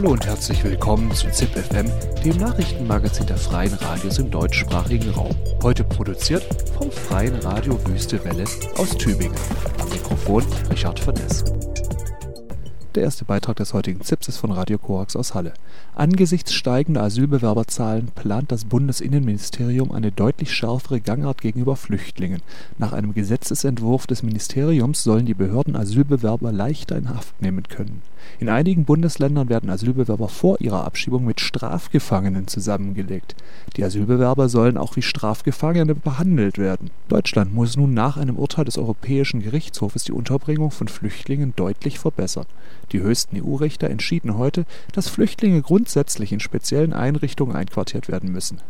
Hallo und herzlich willkommen zu ZIP FM, dem Nachrichtenmagazin der Freien Radios im deutschsprachigen Raum. Heute produziert vom Freien Radio Wüste Welle aus Tübingen. Am Mikrofon Richard von Ness. Der erste Beitrag des heutigen ZIPs ist von Radio Korax aus Halle. Angesichts steigender Asylbewerberzahlen plant das Bundesinnenministerium eine deutlich schärfere Gangart gegenüber Flüchtlingen. Nach einem Gesetzesentwurf des Ministeriums sollen die Behörden Asylbewerber leichter in Haft nehmen können. In einigen Bundesländern werden Asylbewerber vor ihrer Abschiebung mit Strafgefangenen zusammengelegt. Die Asylbewerber sollen auch wie Strafgefangene behandelt werden. Deutschland muss nun nach einem Urteil des Europäischen Gerichtshofes die Unterbringung von Flüchtlingen deutlich verbessern. Die höchsten EU-Richter entschieden heute, dass Flüchtlinge grundsätzlich in speziellen Einrichtungen einquartiert werden müssen.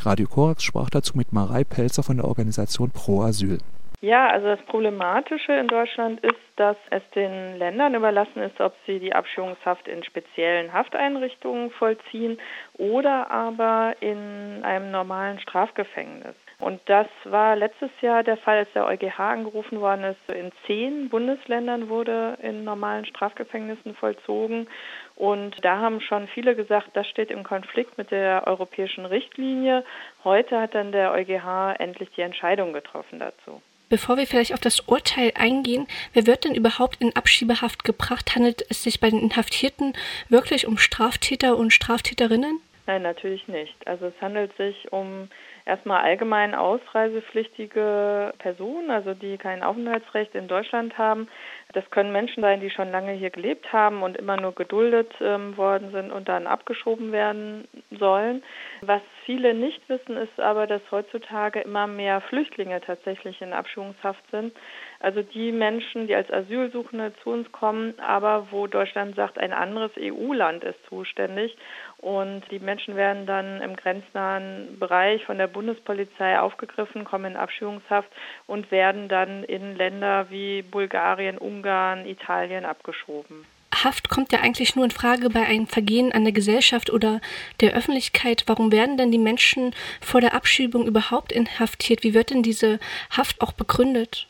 Radio Korax sprach dazu mit Marei Pelzer von der Organisation Pro Asyl. Ja, also das Problematische in Deutschland ist, dass es den Ländern überlassen ist, ob sie die Abschiebungshaft in speziellen Hafteinrichtungen vollziehen oder aber in einem normalen Strafgefängnis. Und das war letztes Jahr der Fall, als der EuGH angerufen worden ist. In zehn Bundesländern wurde in normalen Strafgefängnissen vollzogen. Und da haben schon viele gesagt, das steht im Konflikt mit der europäischen Richtlinie. Heute hat dann der EuGH endlich die Entscheidung getroffen dazu. Bevor wir vielleicht auf das Urteil eingehen, wer wird denn überhaupt in Abschiebehaft gebracht? Handelt es sich bei den Inhaftierten wirklich um Straftäter und Straftäterinnen? Nein, natürlich nicht. Also es handelt sich um erstmal allgemein ausreisepflichtige Personen, also die kein Aufenthaltsrecht in Deutschland haben. Das können Menschen sein, die schon lange hier gelebt haben und immer nur geduldet ähm, worden sind und dann abgeschoben werden sollen. Was viele nicht wissen, ist aber, dass heutzutage immer mehr Flüchtlinge tatsächlich in Abschiebungshaft sind. Also die Menschen, die als Asylsuchende zu uns kommen, aber wo Deutschland sagt, ein anderes EU-Land ist zuständig. Und die Menschen werden dann im grenznahen Bereich von der Bundespolizei aufgegriffen, kommen in Abschiebungshaft und werden dann in Länder wie Bulgarien, Ungarn, Italien abgeschoben. Haft kommt ja eigentlich nur in Frage bei einem Vergehen an der Gesellschaft oder der Öffentlichkeit. Warum werden denn die Menschen vor der Abschiebung überhaupt inhaftiert? Wie wird denn diese Haft auch begründet?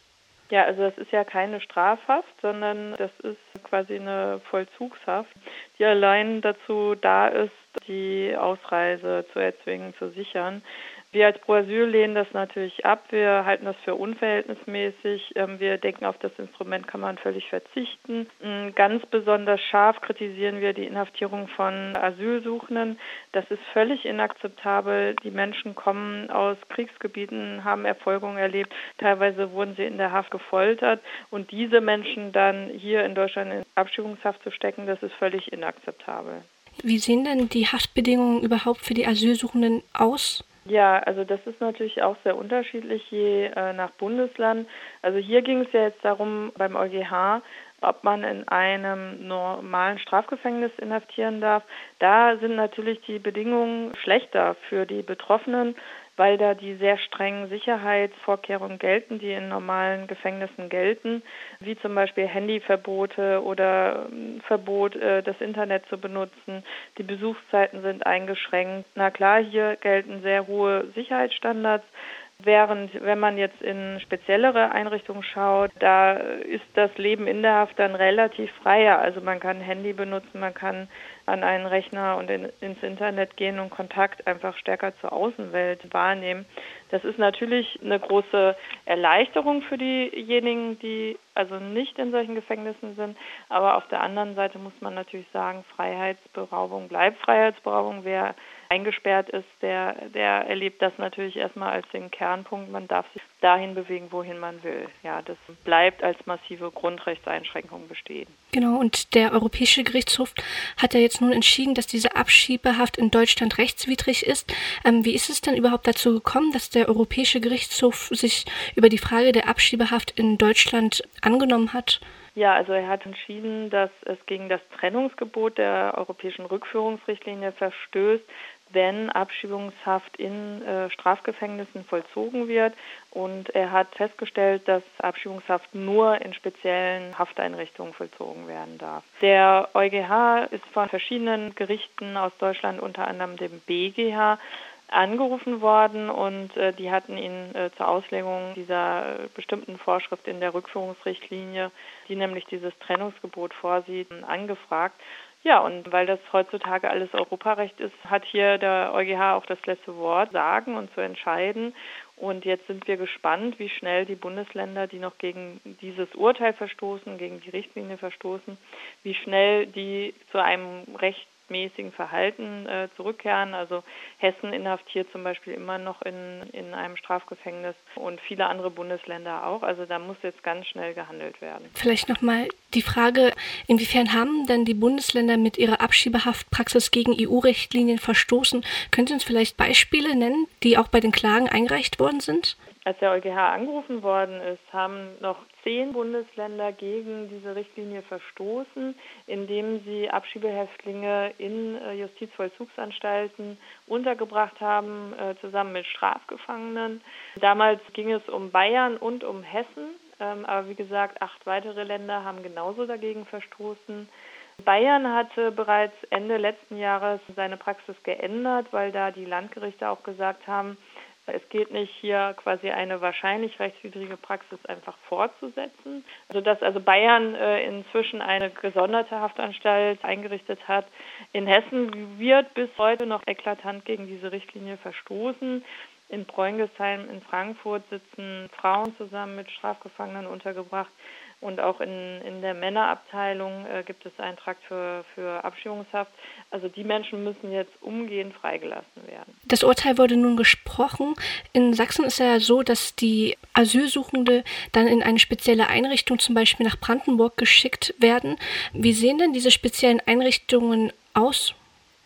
Ja, also das ist ja keine Strafhaft, sondern das ist quasi eine Vollzugshaft, die allein dazu da ist, die Ausreise zu erzwingen, zu sichern. Wir als Pro Asyl lehnen das natürlich ab. Wir halten das für unverhältnismäßig. Ähm, Wir denken, auf das Instrument kann man völlig verzichten. Mm, Ganz besonders scharf kritisieren wir die Inhaftierung von Asylsuchenden. Das ist völlig inakzeptabel. Die Menschen kommen aus Kriegsgebieten, haben Erfolgungen erlebt. Teilweise wurden sie in der Haft gefoltert. Und diese Menschen dann hier in Deutschland in Abschiebungshaft zu stecken, das ist völlig inakzeptabel. Wie sehen denn die Haftbedingungen überhaupt für die Asylsuchenden aus? Ja, also das ist natürlich auch sehr unterschiedlich je äh, nach Bundesland. Also hier ging es ja jetzt darum beim EuGH, ob man in einem normalen Strafgefängnis inhaftieren darf. Da sind natürlich die Bedingungen schlechter für die Betroffenen, weil da die sehr strengen Sicherheitsvorkehrungen gelten, die in normalen Gefängnissen gelten, wie zum Beispiel Handyverbote oder ähm, Verbot, äh, das Internet zu benutzen. Die Besuchszeiten sind eingeschränkt. Na klar, hier gelten sehr hohe Sicherheitsstandards. Während, wenn man jetzt in speziellere Einrichtungen schaut, da ist das Leben in der Haft dann relativ freier. Also man kann Handy benutzen, man kann an einen Rechner und in, ins Internet gehen und Kontakt einfach stärker zur Außenwelt wahrnehmen. Das ist natürlich eine große Erleichterung für diejenigen, die also nicht in solchen Gefängnissen sind. Aber auf der anderen Seite muss man natürlich sagen, Freiheitsberaubung bleibt Freiheitsberaubung. Wer eingesperrt ist, der, der erlebt das natürlich erstmal als den Kernpunkt. Man darf sich dahin bewegen, wohin man will. Ja, das bleibt als massive Grundrechtseinschränkung bestehen. Genau, und der Europäische Gerichtshof hat ja jetzt nun entschieden, dass diese Abschiebehaft in Deutschland rechtswidrig ist. Ähm, wie ist es denn überhaupt dazu gekommen, dass der Europäische Gerichtshof sich über die Frage der Abschiebehaft in Deutschland angenommen hat? Ja, also er hat entschieden, dass es gegen das Trennungsgebot der europäischen Rückführungsrichtlinie verstößt, wenn Abschiebungshaft in äh, Strafgefängnissen vollzogen wird. Und er hat festgestellt, dass Abschiebungshaft nur in speziellen Hafteinrichtungen vollzogen werden darf. Der EuGH ist von verschiedenen Gerichten aus Deutschland, unter anderem dem BGH, angerufen worden und äh, die hatten ihn äh, zur Auslegung dieser äh, bestimmten Vorschrift in der Rückführungsrichtlinie, die nämlich dieses Trennungsgebot vorsieht, angefragt. Ja, und weil das heutzutage alles Europarecht ist, hat hier der EuGH auch das letzte Wort sagen und zu entscheiden. Und jetzt sind wir gespannt, wie schnell die Bundesländer, die noch gegen dieses Urteil verstoßen, gegen die Richtlinie verstoßen, wie schnell die zu einem Recht mäßigen Verhalten äh, zurückkehren. Also Hessen inhaftiert zum Beispiel immer noch in, in einem Strafgefängnis und viele andere Bundesländer auch. Also da muss jetzt ganz schnell gehandelt werden. Vielleicht nochmal die Frage, inwiefern haben denn die Bundesländer mit ihrer Abschiebehaftpraxis gegen EU-Richtlinien verstoßen? Können Sie uns vielleicht Beispiele nennen, die auch bei den Klagen eingereicht worden sind? Als der EuGH angerufen worden ist, haben noch zehn Bundesländer gegen diese Richtlinie verstoßen, indem sie Abschiebehäftlinge in äh, Justizvollzugsanstalten untergebracht haben, äh, zusammen mit Strafgefangenen. Damals ging es um Bayern und um Hessen, ähm, aber wie gesagt, acht weitere Länder haben genauso dagegen verstoßen. Bayern hatte bereits Ende letzten Jahres seine Praxis geändert, weil da die Landgerichte auch gesagt haben, es geht nicht hier quasi eine wahrscheinlich rechtswidrige Praxis einfach fortzusetzen, sodass also Bayern äh, inzwischen eine gesonderte Haftanstalt eingerichtet hat. In Hessen wird bis heute noch eklatant gegen diese Richtlinie verstoßen. In Preungesheim in Frankfurt sitzen Frauen zusammen mit Strafgefangenen untergebracht. Und auch in, in der Männerabteilung äh, gibt es einen Trakt für, für Abschiebungshaft. Also die Menschen müssen jetzt umgehend freigelassen werden. Das Urteil wurde nun gesprochen. In Sachsen ist ja so, dass die Asylsuchende dann in eine spezielle Einrichtung, zum Beispiel nach Brandenburg, geschickt werden. Wie sehen denn diese speziellen Einrichtungen aus?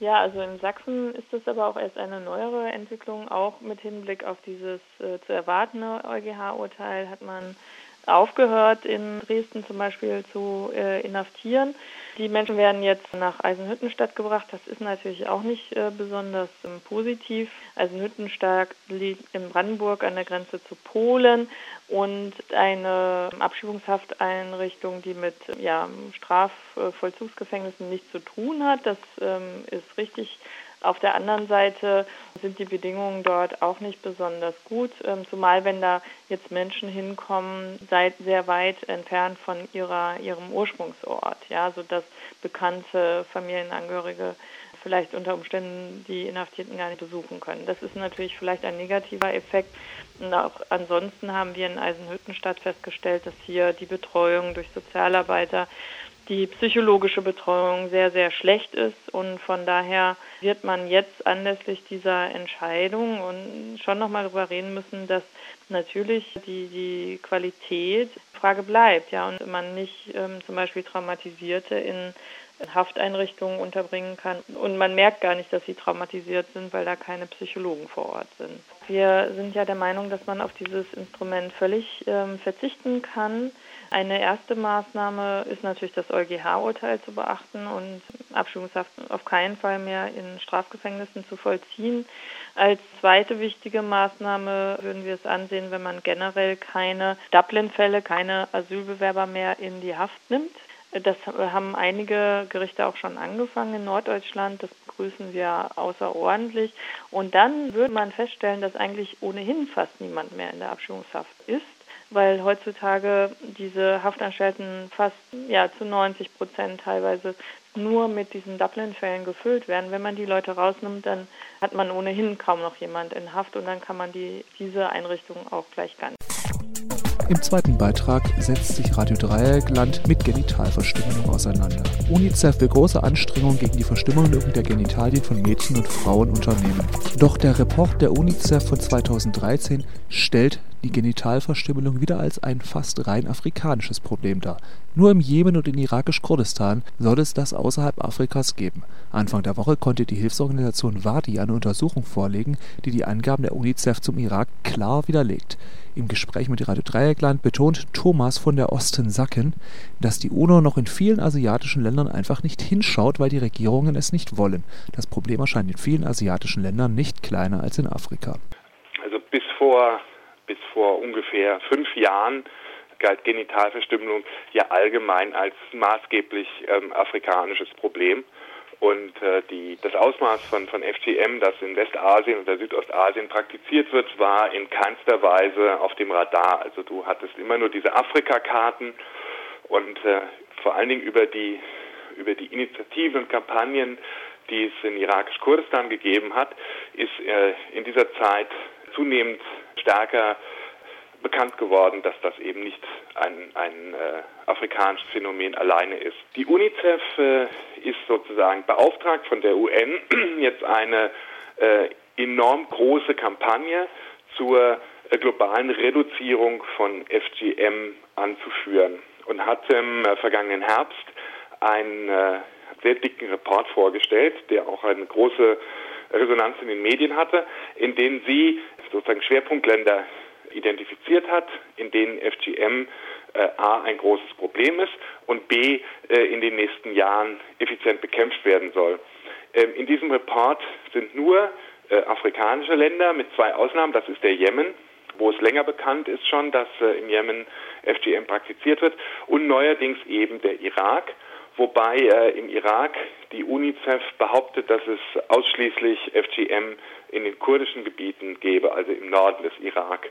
Ja, also in Sachsen ist das aber auch erst eine neuere Entwicklung. Auch mit Hinblick auf dieses äh, zu erwartende EuGH-Urteil hat man aufgehört, in Dresden zum Beispiel zu äh, inhaftieren. Die Menschen werden jetzt nach Eisenhüttenstadt gebracht. Das ist natürlich auch nicht äh, besonders ähm, positiv. Eisenhüttenstadt liegt in Brandenburg an der Grenze zu Polen und eine Abschiebungshafteinrichtung, die mit ja, Strafvollzugsgefängnissen nichts zu tun hat. Das ähm, ist richtig auf der anderen Seite sind die Bedingungen dort auch nicht besonders gut, ähm, zumal wenn da jetzt Menschen hinkommen, sehr weit entfernt von ihrer, ihrem Ursprungsort, ja, sodass bekannte Familienangehörige vielleicht unter Umständen die Inhaftierten gar nicht besuchen können. Das ist natürlich vielleicht ein negativer Effekt. Und auch ansonsten haben wir in Eisenhüttenstadt festgestellt, dass hier die Betreuung durch Sozialarbeiter die psychologische Betreuung sehr, sehr schlecht ist. Und von daher wird man jetzt anlässlich dieser Entscheidung und schon nochmal darüber reden müssen, dass natürlich die, die Qualität Frage bleibt, ja, und man nicht ähm, zum Beispiel Traumatisierte in Hafteinrichtungen unterbringen kann. Und man merkt gar nicht, dass sie traumatisiert sind, weil da keine Psychologen vor Ort sind. Wir sind ja der Meinung, dass man auf dieses Instrument völlig ähm, verzichten kann. Eine erste Maßnahme ist natürlich das EuGH-Urteil zu beachten und Abschiebungshaft auf keinen Fall mehr in Strafgefängnissen zu vollziehen. Als zweite wichtige Maßnahme würden wir es ansehen, wenn man generell keine Dublin-Fälle, keine Asylbewerber mehr in die Haft nimmt. Das haben einige Gerichte auch schon angefangen in Norddeutschland. Das begrüßen wir außerordentlich. Und dann würde man feststellen, dass eigentlich ohnehin fast niemand mehr in der Abschiebungshaft ist weil heutzutage diese Haftanstalten fast ja, zu 90 Prozent teilweise nur mit diesen Dublin-Fällen gefüllt werden. Wenn man die Leute rausnimmt, dann hat man ohnehin kaum noch jemand in Haft und dann kann man die, diese Einrichtung auch gleich ganz. Im zweiten Beitrag setzt sich Radio Dreieckland mit Genitalverstümmelung auseinander. UNICEF will große Anstrengungen gegen die Verstümmelung der Genitalien von Mädchen und Frauen unternehmen. Doch der Report der UNICEF von 2013 stellt die Genitalverstümmelung wieder als ein fast rein afrikanisches Problem dar. Nur im Jemen und in irakisch-Kurdistan soll es das außerhalb Afrikas geben. Anfang der Woche konnte die Hilfsorganisation Wadi eine Untersuchung vorlegen, die die Angaben der UNICEF zum Irak klar widerlegt. Im Gespräch mit Radio Dreieckland betont Thomas von der Osten Sacken, dass die UNO noch in vielen asiatischen Ländern einfach nicht hinschaut, weil die Regierungen es nicht wollen. Das Problem erscheint in vielen asiatischen Ländern nicht kleiner als in Afrika. Also bis vor, bis vor ungefähr fünf Jahren galt Genitalverstümmelung ja allgemein als maßgeblich ähm, afrikanisches Problem. Und äh, die, das Ausmaß von, von FGM, das in Westasien oder Südostasien praktiziert wird, war in keinster Weise auf dem Radar. Also du hattest immer nur diese Afrika-Karten und äh, vor allen Dingen über die, über die Initiativen und Kampagnen, die es in irakisch-Kurdistan gegeben hat, ist äh, in dieser Zeit zunehmend stärker bekannt geworden, dass das eben nicht ein, ein äh, afrikanisches Phänomen alleine ist. Die UNICEF äh, ist sozusagen beauftragt von der UN, jetzt eine äh, enorm große Kampagne zur äh, globalen Reduzierung von FGM anzuführen und hat im äh, vergangenen Herbst einen äh, sehr dicken Report vorgestellt, der auch eine große Resonanz in den Medien hatte, in dem sie sozusagen Schwerpunktländer identifiziert hat, in denen FGM äh, A ein großes Problem ist und B äh, in den nächsten Jahren effizient bekämpft werden soll. Ähm, in diesem Report sind nur äh, afrikanische Länder mit zwei Ausnahmen, das ist der Jemen, wo es länger bekannt ist schon, dass äh, im Jemen FGM praktiziert wird und neuerdings eben der Irak wobei äh, im Irak die UNICEF behauptet, dass es ausschließlich FGM in den kurdischen Gebieten gäbe, also im Norden des Irak.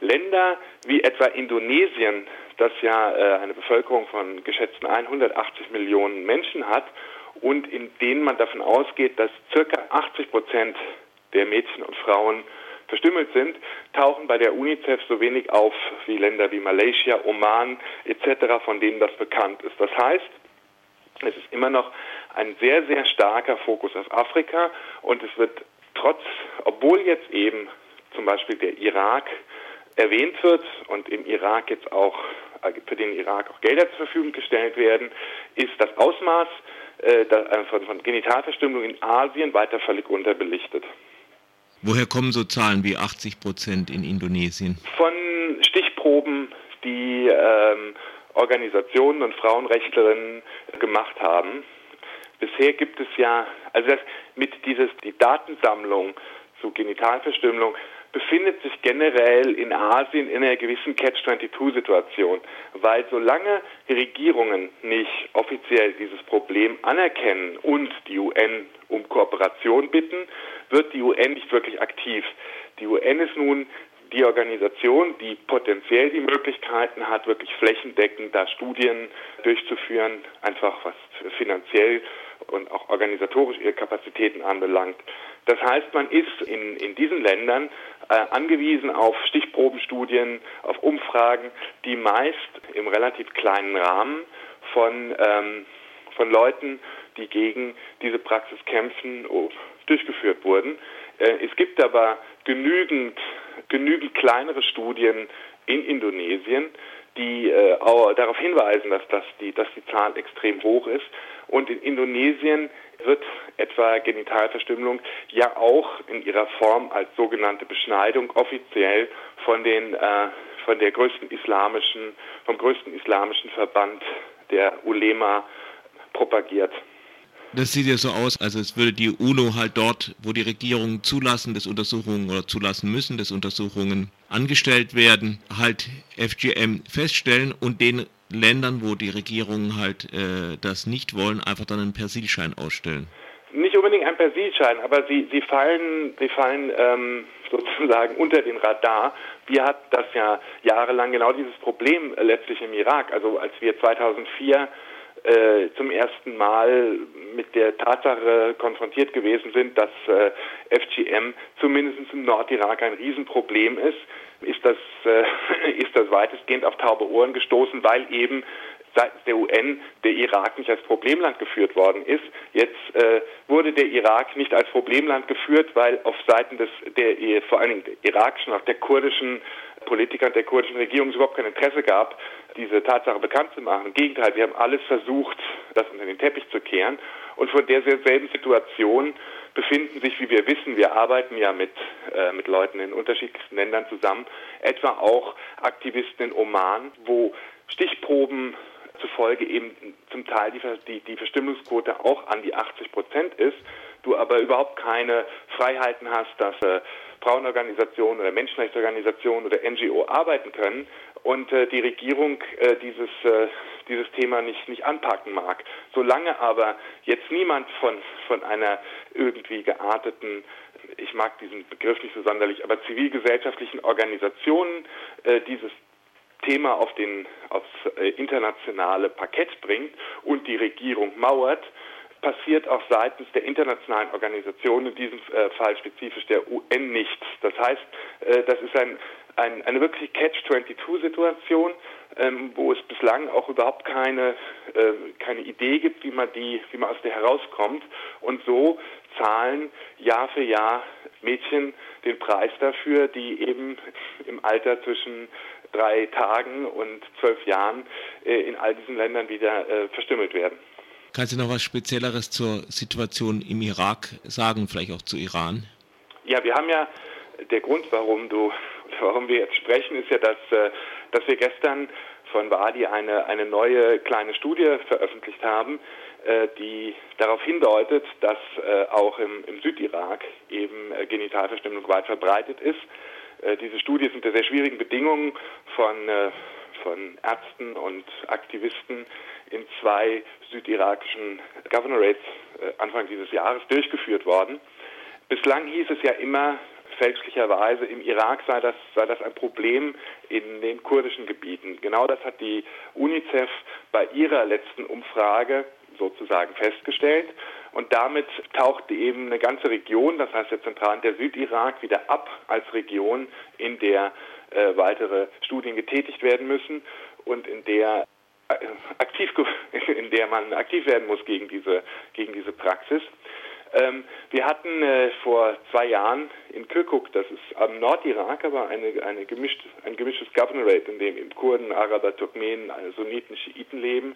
Länder wie etwa Indonesien, das ja äh, eine Bevölkerung von geschätzten 180 Millionen Menschen hat und in denen man davon ausgeht, dass circa 80 Prozent der Mädchen und Frauen verstümmelt sind, tauchen bei der UNICEF so wenig auf wie Länder wie Malaysia, Oman etc., von denen das bekannt ist. Das heißt, es ist immer noch ein sehr, sehr starker Fokus auf Afrika und es wird trotz, obwohl jetzt eben zum Beispiel der Irak erwähnt wird und im Irak jetzt auch äh, für den Irak auch Gelder zur Verfügung gestellt werden, ist das Ausmaß äh, äh, von, von Genitalverstümmelung in Asien weiter völlig unterbelichtet. Woher kommen so Zahlen wie 80 Prozent in Indonesien? Von Stichproben, die ähm, Organisationen und Frauenrechtlerinnen gemacht haben. Bisher gibt es ja, also das, mit dieses, die Datensammlung zu Genitalverstümmelung befindet sich generell in Asien in einer gewissen Catch-22-Situation, weil solange Regierungen nicht offiziell dieses Problem anerkennen und die UN um Kooperation bitten, wird die UN nicht wirklich aktiv. Die UN ist nun die Organisation, die potenziell die Möglichkeiten hat, wirklich flächendeckend da Studien durchzuführen, einfach was finanziell und auch organisatorisch ihre Kapazitäten anbelangt. Das heißt, man ist in, in diesen Ländern äh, angewiesen auf Stichprobenstudien, auf Umfragen, die meist im relativ kleinen Rahmen von, ähm, von Leuten, die gegen diese Praxis kämpfen, durchgeführt wurden. Äh, es gibt aber genügend, genügend kleinere Studien in Indonesien, die äh, darauf hinweisen, dass, das die, dass die Zahl extrem hoch ist. Und in Indonesien wird etwa Genitalverstümmelung ja auch in ihrer Form als sogenannte Beschneidung offiziell von den äh, von der größten islamischen vom größten islamischen Verband der Ulema propagiert. Das sieht ja so aus, also es würde die UNO halt dort, wo die Regierungen zulassen, dass Untersuchungen oder zulassen müssen, dass Untersuchungen angestellt werden, halt FGM feststellen und den Ländern, wo die Regierungen halt äh, das nicht wollen, einfach dann einen Persilschein ausstellen. Nicht unbedingt ein Persilschein, aber sie, sie fallen, sie fallen ähm, sozusagen unter den Radar. Wir hatten das ja jahrelang genau dieses Problem äh, letztlich im Irak. Also als wir 2004 äh, zum ersten Mal mit der Tatsache konfrontiert gewesen sind, dass äh, FGM zumindest im Nordirak ein Riesenproblem ist, ist das, äh, ist das weitestgehend auf taube Ohren gestoßen, weil eben seitens der UN der Irak nicht als Problemland geführt worden ist. Jetzt äh, wurde der Irak nicht als Problemland geführt, weil auf Seiten des der vor allen Dingen der irakischen, auch der kurdischen Politiker und der kurdischen Regierung überhaupt kein Interesse gab, diese Tatsache bekannt zu machen. Im Gegenteil, wir haben alles versucht, das unter den Teppich zu kehren. Und von derselben Situation befinden sich, wie wir wissen, wir arbeiten ja mit, äh, mit Leuten in unterschiedlichsten Ländern zusammen, etwa auch Aktivisten in Oman, wo Stichproben zufolge eben zum Teil die, die, die Verstimmungsquote auch an die 80 Prozent ist, du aber überhaupt keine Freiheiten hast, dass äh, Frauenorganisationen oder Menschenrechtsorganisationen oder NGO arbeiten können und äh, die Regierung äh, dieses, äh, dieses Thema nicht, nicht anpacken mag. Solange aber jetzt niemand von, von einer irgendwie gearteten, ich mag diesen Begriff nicht so sonderlich, aber zivilgesellschaftlichen Organisationen äh, dieses Thema auf den, aufs äh, internationale Parkett bringt und die Regierung mauert, passiert auch seitens der internationalen Organisationen, in diesem äh, Fall spezifisch der UN, nichts. Das heißt, äh, das ist ein, ein, eine wirklich Catch-22-Situation, ähm, wo es bislang auch überhaupt keine, äh, keine Idee gibt, wie man, die, wie man aus der herauskommt. Und so zahlen Jahr für Jahr Mädchen den Preis dafür, die eben im Alter zwischen drei Tagen und zwölf Jahren in all diesen Ländern wieder verstümmelt werden. Kannst du noch was Spezielleres zur Situation im Irak sagen, vielleicht auch zu Iran? Ja, wir haben ja, der Grund, warum du, warum wir jetzt sprechen, ist ja, dass, äh, dass wir gestern von Wadi eine, eine neue kleine Studie veröffentlicht haben, äh, die darauf hindeutet, dass äh, auch im, im Südirak eben Genitalverstümmelung weit verbreitet ist. Diese Studie ist unter sehr schwierigen Bedingungen von von Ärzten und Aktivisten in zwei südirakischen Governorates äh, Anfang dieses Jahres durchgeführt worden. Bislang hieß es ja immer fälschlicherweise, im Irak sei das, sei das ein Problem in den kurdischen Gebieten. Genau das hat die UNICEF bei ihrer letzten Umfrage sozusagen festgestellt. Und damit tauchte eben eine ganze Region, das heißt der Zentral- und der Südirak, wieder ab als Region, in der äh, weitere Studien getätigt werden müssen und in der äh, der man aktiv werden muss gegen diese, gegen diese Praxis. Ähm, wir hatten äh, vor zwei Jahren in Kirkuk, das ist am Nordirak, aber eine, eine gemischt, ein gemischtes Governorate, in dem Kurden, Araber, Turkmenen, Sunniten, Schiiten leben,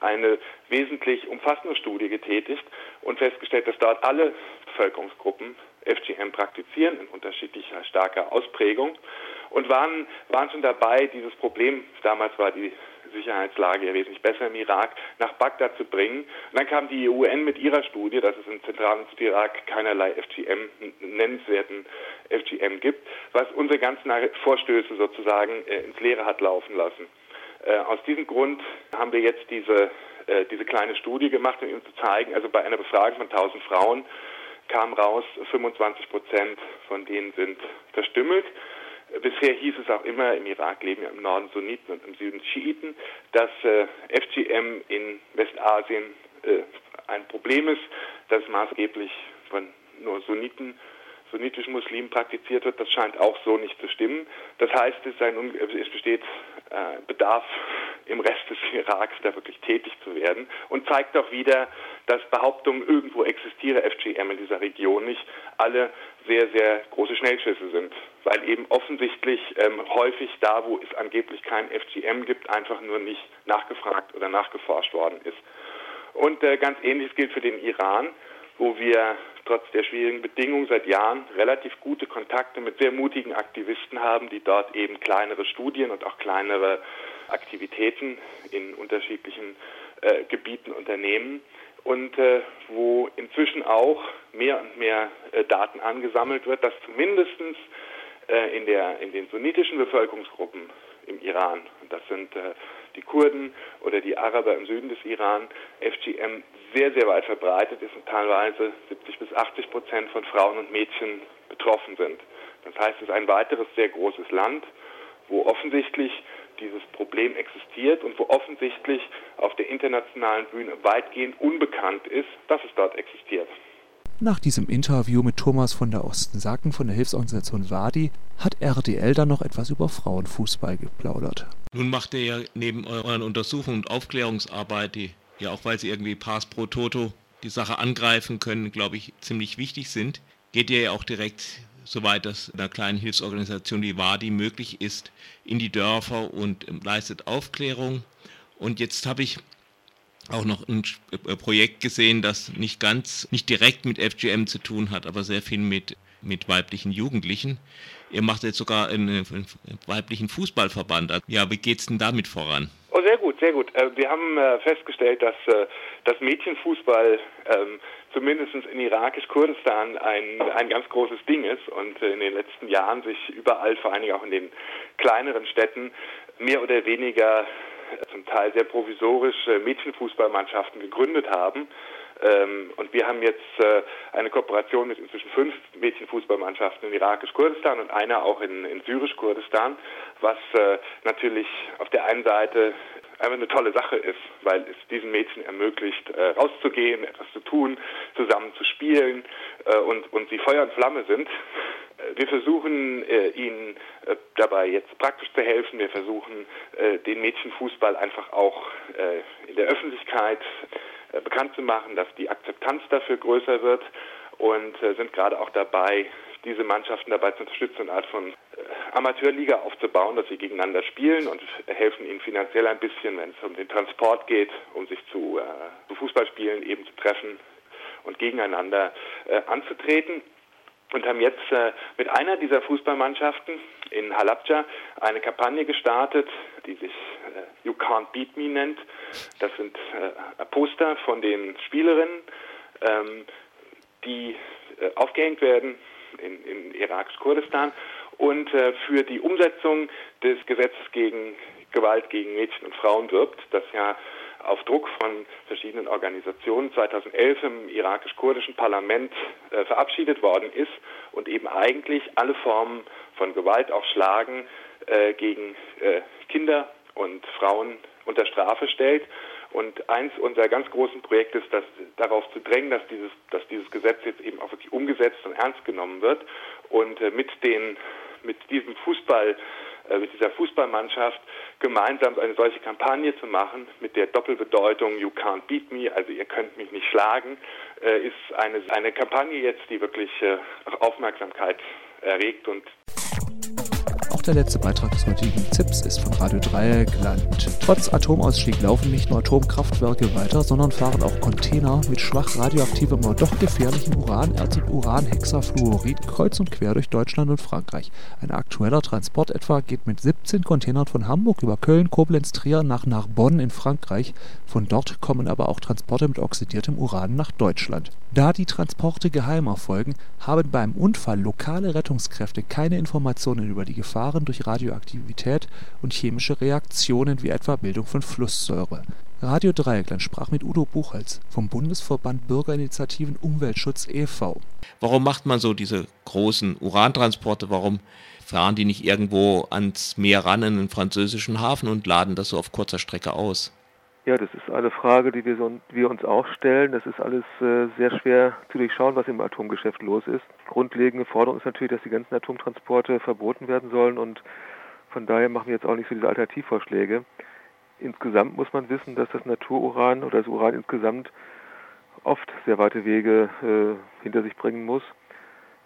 eine wesentlich umfassende Studie getätigt und festgestellt, dass dort alle Bevölkerungsgruppen FGM praktizieren in unterschiedlicher starker Ausprägung und waren, waren schon dabei, dieses Problem, damals war die Sicherheitslage wesentlich besser im Irak, nach Bagdad zu bringen. Und dann kam die UN mit ihrer Studie, dass es in Zentral- und Irak keinerlei FGM, nennenswerten FGM gibt, was unsere ganzen Vorstöße sozusagen äh, ins Leere hat laufen lassen. Äh, aus diesem Grund haben wir jetzt diese, äh, diese kleine Studie gemacht, um Ihnen zu zeigen, also bei einer Befragung von 1000 Frauen kam raus, 25 Prozent von denen sind verstümmelt. Bisher hieß es auch immer, im Irak leben ja im Norden Sunniten und im Süden Schiiten, dass äh, FGM in Westasien äh, ein Problem ist, das maßgeblich von nur Sunniten, sunnitischen Muslimen praktiziert wird. Das scheint auch so nicht zu stimmen. Das heißt, es, ein, es besteht äh, Bedarf im Rest des Iraks, da wirklich tätig zu werden und zeigt auch wieder, dass Behauptungen, irgendwo existiere FGM in dieser Region nicht, alle sehr, sehr große Schnellschüsse sind, weil eben offensichtlich ähm, häufig da, wo es angeblich kein FGM gibt, einfach nur nicht nachgefragt oder nachgeforscht worden ist. Und äh, ganz ähnliches gilt für den Iran, wo wir trotz der schwierigen Bedingungen seit Jahren relativ gute Kontakte mit sehr mutigen Aktivisten haben, die dort eben kleinere Studien und auch kleinere Aktivitäten in unterschiedlichen äh, Gebieten unternehmen und äh, wo inzwischen auch mehr und mehr äh, Daten angesammelt wird, dass zumindest äh, in, der, in den sunnitischen Bevölkerungsgruppen im Iran, das sind äh, die Kurden oder die Araber im Süden des Iran, FGM sehr, sehr weit verbreitet ist und teilweise 70 bis 80 Prozent von Frauen und Mädchen betroffen sind. Das heißt, es ist ein weiteres sehr großes Land, wo offensichtlich dieses Problem existiert und wo offensichtlich auf der internationalen Bühne weitgehend unbekannt ist, dass es dort existiert. Nach diesem Interview mit Thomas von der Osten-Sacken von der Hilfsorganisation Wadi hat RDL dann noch etwas über Frauenfußball geplaudert. Nun macht ihr ja neben euren Untersuchungen und Aufklärungsarbeit, die ja auch weil sie irgendwie Pass pro Toto die Sache angreifen können, glaube ich, ziemlich wichtig sind, geht ihr ja auch direkt soweit das einer kleinen Hilfsorganisation wie WADI möglich ist, in die Dörfer und leistet Aufklärung. Und jetzt habe ich auch noch ein äh, Projekt gesehen, das nicht ganz, nicht direkt mit FGM zu tun hat, aber sehr viel mit, mit weiblichen Jugendlichen. Ihr macht jetzt sogar einen, einen weiblichen Fußballverband. Ja, wie geht es denn damit voran? Oh, sehr gut, sehr gut. Äh, wir haben äh, festgestellt, dass das Mädchenfußball ähm, zumindest in irakisch-Kurdistan ein, ein ganz großes Ding ist und in den letzten Jahren sich überall, vor allen Dingen auch in den kleineren Städten, mehr oder weniger zum Teil sehr provisorische Mädchenfußballmannschaften gegründet haben. Ähm, und wir haben jetzt äh, eine Kooperation mit inzwischen fünf Mädchenfußballmannschaften in irakisch-Kurdistan und einer auch in, in syrisch-Kurdistan, was äh, natürlich auf der einen Seite einfach eine tolle Sache ist, weil es diesen Mädchen ermöglicht, äh, rauszugehen, etwas zu tun, zusammen zu spielen äh, und, und sie Feuer und Flamme sind. Äh, wir versuchen äh, ihnen äh, dabei jetzt praktisch zu helfen. Wir versuchen äh, den Mädchenfußball einfach auch in der Öffentlichkeit bekannt zu machen, dass die Akzeptanz dafür größer wird und sind gerade auch dabei, diese Mannschaften dabei zu unterstützen, eine Art von Amateurliga aufzubauen, dass sie gegeneinander spielen und helfen ihnen finanziell ein bisschen, wenn es um den Transport geht, um sich zu, äh, zu Fußballspielen eben zu treffen und gegeneinander äh, anzutreten und haben jetzt äh, mit einer dieser Fußballmannschaften in Halabja eine Kampagne gestartet, die sich äh, You Can't Beat Me nennt. Das sind äh, Poster von den Spielerinnen, ähm, die äh, aufgehängt werden in, in Iraks-Kurdistan und äh, für die Umsetzung des Gesetzes gegen Gewalt gegen Mädchen und Frauen wirbt, das ja auf Druck von verschiedenen Organisationen 2011 im irakisch-kurdischen Parlament äh, verabschiedet worden ist und eben eigentlich alle Formen von Gewalt, auch Schlagen äh, gegen äh, Kinder und Frauen unter Strafe stellt. Und eins unserer ganz großen Projekte ist, dass, darauf zu drängen, dass dieses, dass dieses Gesetz jetzt eben auch wirklich umgesetzt und ernst genommen wird. Und äh, mit den, mit diesem Fußball, äh, mit dieser Fußballmannschaft gemeinsam eine solche Kampagne zu machen mit der Doppelbedeutung You can't beat me, also ihr könnt mich nicht schlagen, äh, ist eine, eine Kampagne jetzt, die wirklich äh, Aufmerksamkeit erregt und der letzte Beitrag des heutigen ZIPs ist von Radio Dreieckland. Trotz Atomausstieg laufen nicht nur Atomkraftwerke weiter, sondern fahren auch Container mit schwach radioaktivem, aber doch gefährlichem Uranerz und Uranhexafluorid kreuz und quer durch Deutschland und Frankreich. Ein aktueller Transport etwa geht mit 17 Containern von Hamburg über Köln, Koblenz, Trier nach Narbonne in Frankreich. Von dort kommen aber auch Transporte mit oxidiertem Uran nach Deutschland. Da die Transporte geheim erfolgen, haben beim Unfall lokale Rettungskräfte keine Informationen über die Gefahren durch Radioaktivität und chemische Reaktionen wie etwa Bildung von Flusssäure. Radio Dreieckland sprach mit Udo Buchholz vom Bundesverband Bürgerinitiativen Umweltschutz e.V. Warum macht man so diese großen Urantransporte? Warum fahren die nicht irgendwo ans Meer ran in den französischen Hafen und laden das so auf kurzer Strecke aus? Ja, das ist eine Frage, die wir, so, wir uns auch stellen. Das ist alles äh, sehr schwer zu durchschauen, was im Atomgeschäft los ist. Grundlegende Forderung ist natürlich, dass die ganzen Atomtransporte verboten werden sollen und von daher machen wir jetzt auch nicht so diese Alternativvorschläge. Insgesamt muss man wissen, dass das Natururan oder das Uran insgesamt oft sehr weite Wege äh, hinter sich bringen muss.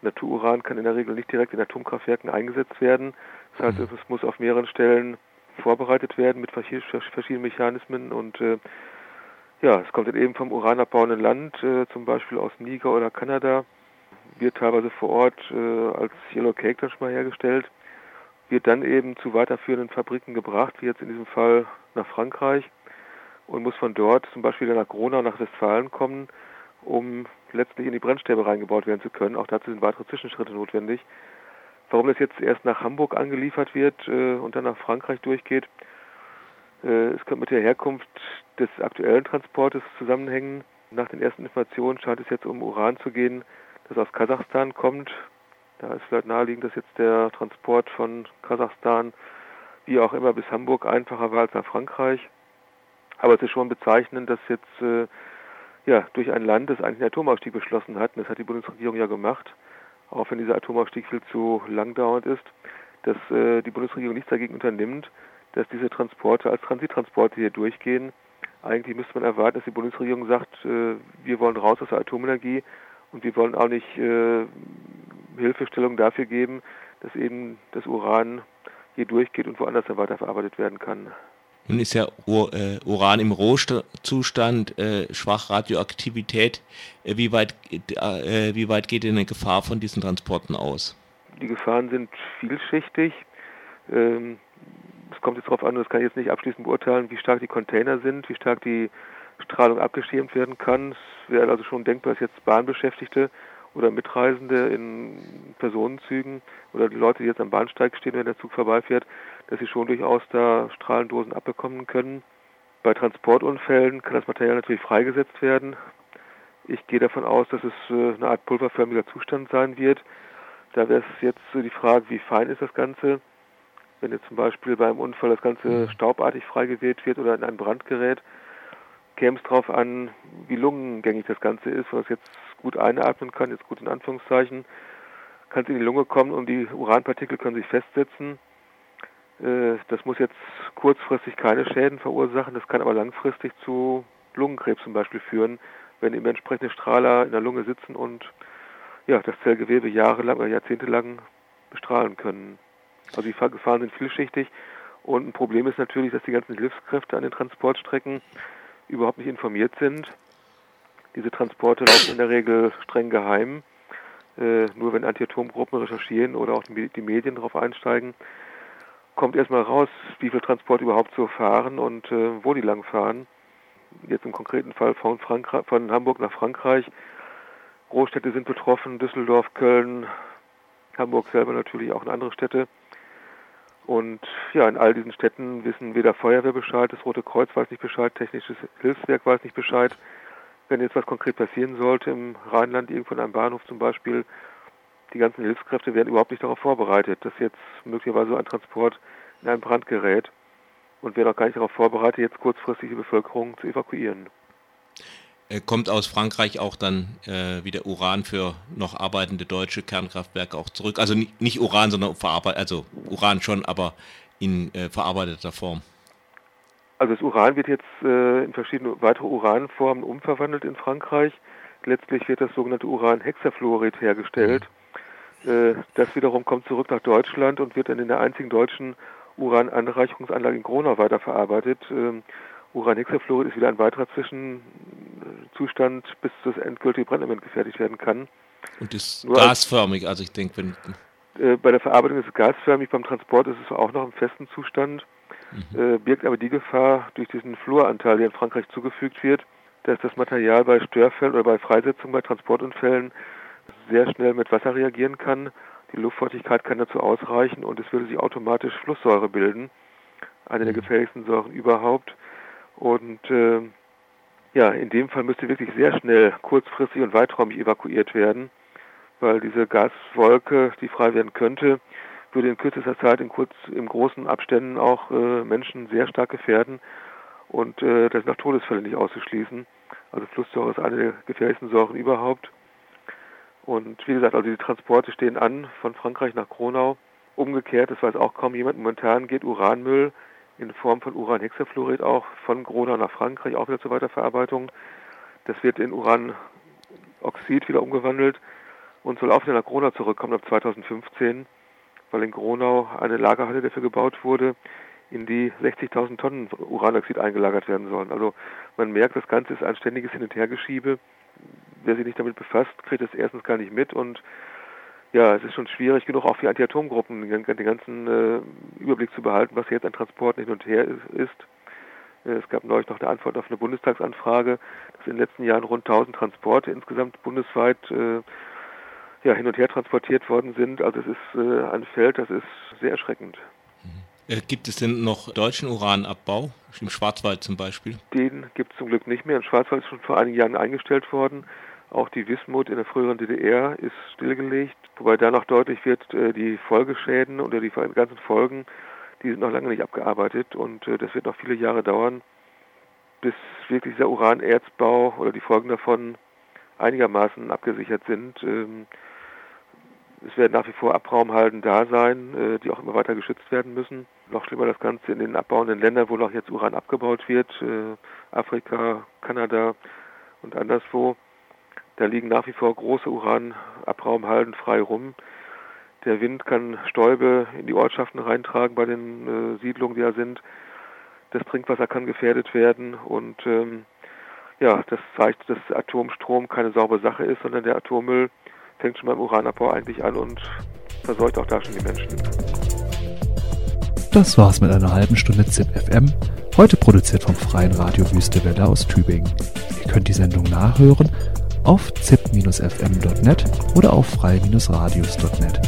Natururan kann in der Regel nicht direkt in Atomkraftwerken eingesetzt werden. Das heißt, mhm. es muss auf mehreren Stellen vorbereitet werden mit verschiedenen Mechanismen und äh, ja, es kommt dann eben vom uranabbauenden Land, äh, zum Beispiel aus Niger oder Kanada, wird teilweise vor Ort äh, als Yellow Cake dann schon mal hergestellt, wird dann eben zu weiterführenden Fabriken gebracht, wie jetzt in diesem Fall nach Frankreich und muss von dort zum Beispiel nach Gronau, nach Westfalen kommen, um letztlich in die Brennstäbe reingebaut werden zu können. Auch dazu sind weitere Zwischenschritte notwendig. Warum das jetzt erst nach Hamburg angeliefert wird äh, und dann nach Frankreich durchgeht, äh, es könnte mit der Herkunft des aktuellen Transportes zusammenhängen. Nach den ersten Informationen scheint es jetzt um Uran zu gehen, das aus Kasachstan kommt. Da ist vielleicht naheliegend, dass jetzt der Transport von Kasachstan wie auch immer bis Hamburg einfacher war als nach Frankreich. Aber es ist schon bezeichnend, dass jetzt äh, ja, durch ein Land, das eigentlich einen Atomausstieg beschlossen hat, und das hat die Bundesregierung ja gemacht, auch wenn dieser Atomausstieg viel zu langdauernd ist, dass äh, die Bundesregierung nichts dagegen unternimmt, dass diese Transporte als Transittransporte hier durchgehen. Eigentlich müsste man erwarten, dass die Bundesregierung sagt, äh, wir wollen raus aus der Atomenergie und wir wollen auch nicht äh, Hilfestellung dafür geben, dass eben das Uran hier durchgeht und woanders dann weiterverarbeitet werden kann. Nun ist ja äh, Uran im Rohzustand, äh, schwach Radioaktivität. Äh, wie, weit, äh, wie weit geht denn eine Gefahr von diesen Transporten aus? Die Gefahren sind vielschichtig. Ähm, es kommt jetzt darauf an, das kann ich jetzt nicht abschließend beurteilen, wie stark die Container sind, wie stark die Strahlung abgeschirmt werden kann. Es wäre also schon denkbar, dass jetzt Bahnbeschäftigte oder Mitreisende in Personenzügen oder die Leute, die jetzt am Bahnsteig stehen, wenn der Zug vorbeifährt, dass sie schon durchaus da Strahlendosen abbekommen können. Bei Transportunfällen kann das Material natürlich freigesetzt werden. Ich gehe davon aus, dass es äh, eine Art pulverförmiger Zustand sein wird. Da wäre es jetzt die Frage, wie fein ist das Ganze? Wenn jetzt zum Beispiel beim Unfall das Ganze mhm. staubartig freigeweht wird oder in ein Brand gerät, käme es darauf an, wie lungengängig das Ganze ist, es jetzt gut einatmen kann, jetzt gut in Anführungszeichen, kann es in die Lunge kommen und die Uranpartikel können sich festsetzen. Äh, das muss jetzt kurzfristig keine Schäden verursachen, das kann aber langfristig zu Lungenkrebs zum Beispiel führen, wenn eben entsprechende Strahler in der Lunge sitzen und ja, das Zellgewebe jahrelang oder jahrzehntelang bestrahlen können. Also die Gefahren sind vielschichtig und ein Problem ist natürlich, dass die ganzen Hilfskräfte an den Transportstrecken überhaupt nicht informiert sind. Diese Transporte laufen in der Regel streng geheim. Äh, nur wenn Anti-Atom-Gruppen recherchieren oder auch die, die Medien darauf einsteigen, kommt erstmal raus, wie viel Transport überhaupt so fahren und äh, wo die lang fahren. Jetzt im konkreten Fall von, Frankreich, von Hamburg nach Frankreich. Großstädte sind betroffen, Düsseldorf, Köln, Hamburg selber natürlich auch in andere Städte. Und ja, in all diesen Städten wissen weder Feuerwehr Bescheid, das Rote Kreuz weiß nicht Bescheid, Technisches Hilfswerk weiß nicht Bescheid. Wenn jetzt was konkret passieren sollte, im Rheinland, irgendwo in einem Bahnhof zum Beispiel, die ganzen Hilfskräfte werden überhaupt nicht darauf vorbereitet, dass jetzt möglicherweise ein Transport in einen Brand gerät und werden auch gar nicht darauf vorbereitet, jetzt kurzfristig die Bevölkerung zu evakuieren. Äh, kommt aus Frankreich auch dann äh, wieder Uran für noch arbeitende deutsche Kernkraftwerke auch zurück? Also nicht, nicht Uran, sondern verarbeitet, also Uran schon, aber in äh, verarbeiteter Form. Also das Uran wird jetzt äh, in verschiedene weitere Uranformen umverwandelt in Frankreich. Letztlich wird das sogenannte Uranhexafluorid hergestellt. Mhm. Äh, das wiederum kommt zurück nach Deutschland und wird dann in der einzigen deutschen Urananreicherungsanlage in Gronau weiterverarbeitet. Ähm, Uranhexafluorid ist wieder ein weiterer Zwischenzustand, bis das endgültige Brandelement gefertigt werden kann. Und ist Nur gasförmig, also ich denke, wenn... Äh, bei der Verarbeitung ist es gasförmig, beim Transport ist es auch noch im festen Zustand. Äh, birgt aber die Gefahr durch diesen Fluoranteil, der in Frankreich zugefügt wird, dass das Material bei Störfällen oder bei Freisetzung bei Transportunfällen sehr schnell mit Wasser reagieren kann. Die Luftfeuchtigkeit kann dazu ausreichen und es würde sich automatisch Flusssäure bilden, eine der mhm. gefährlichsten Säuren überhaupt. Und äh, ja, in dem Fall müsste wirklich sehr schnell kurzfristig und weiträumig evakuiert werden, weil diese Gaswolke, die frei werden könnte, würde in kürzester Zeit in kurz in großen Abständen auch äh, Menschen sehr stark gefährden und äh, das sind auch Todesfälle nicht auszuschließen. Also Flusssäure ist eine der gefährlichsten Säuren überhaupt. Und wie gesagt, also die Transporte stehen an von Frankreich nach Kronau. Umgekehrt, das weiß auch kaum jemand, momentan geht Uranmüll in Form von Uranhexafluorid auch von Gronau nach Frankreich, auch wieder zur Weiterverarbeitung. Das wird in Uranoxid wieder umgewandelt und soll auch wieder nach Gronau zurückkommen ab 2015, weil in Gronau eine Lagerhalle dafür gebaut wurde, in die 60.000 Tonnen Uranoxid eingelagert werden sollen. Also man merkt, das Ganze ist ein ständiges Hin- und Hergeschiebe. Wer sich nicht damit befasst, kriegt es erstens gar nicht mit und ja, es ist schon schwierig genug, auch für Anti-Atom-Gruppen den, ganzen äh, Überblick zu behalten, was jetzt an Transporten hin und her ist. Äh, es gab neulich noch eine Antwort auf eine Bundestagsanfrage, dass in den letzten Jahren rund 1000 Transporte insgesamt bundesweit äh, ja, hin und her transportiert worden sind. Also es ist äh, ein Feld, das ist sehr erschreckend. Mhm. Äh, gibt es denn noch deutschen Uranabbau, im Schwarzwald zum Beispiel? Den gibt es zum Glück nicht mehr. Im Schwarzwald ist schon vor einigen Jahren eingestellt worden. Auch die Wismut in der früheren DDR ist stillgelegt, wobei da noch deutlich wird, äh, die Folgeschäden oder die ganzen Folgen, die sind noch lange nicht abgearbeitet und äh, das wird noch viele Jahre dauern, bis wirklich dieser Uranerzbau oder die Folgen davon einigermaßen abgesichert sind. Es werden nach wie vor Abraumhalden da sein, äh, die auch immer weiter geschützt werden müssen. Noch schlimmer das Ganze in den abbauenden Ländern, wo noch jetzt Uran abgebaut wird, äh, Afrika, Kanada und anderswo. Da liegen nach wie vor große Uranabraumhalden frei rum. Der Wind kann Stäube in die Ortschaften reintragen bei den äh, Siedlungen, die da sind. Das Trinkwasser kann gefährdet werden und ähm, ja, das zeigt, dass Atomstrom keine saubere Sache ist, sondern der Atommüll fängt schon beim Uranabbau eigentlich an und verseucht auch da schon die Menschen. Das war's mit einer halben Stunde ZIP FM, heute produziert vom Freien Radio Wüstewelle aus Tübingen. Ihr könnt die Sendung nachhören auf zip-fm.net oder auf frei-radios.net.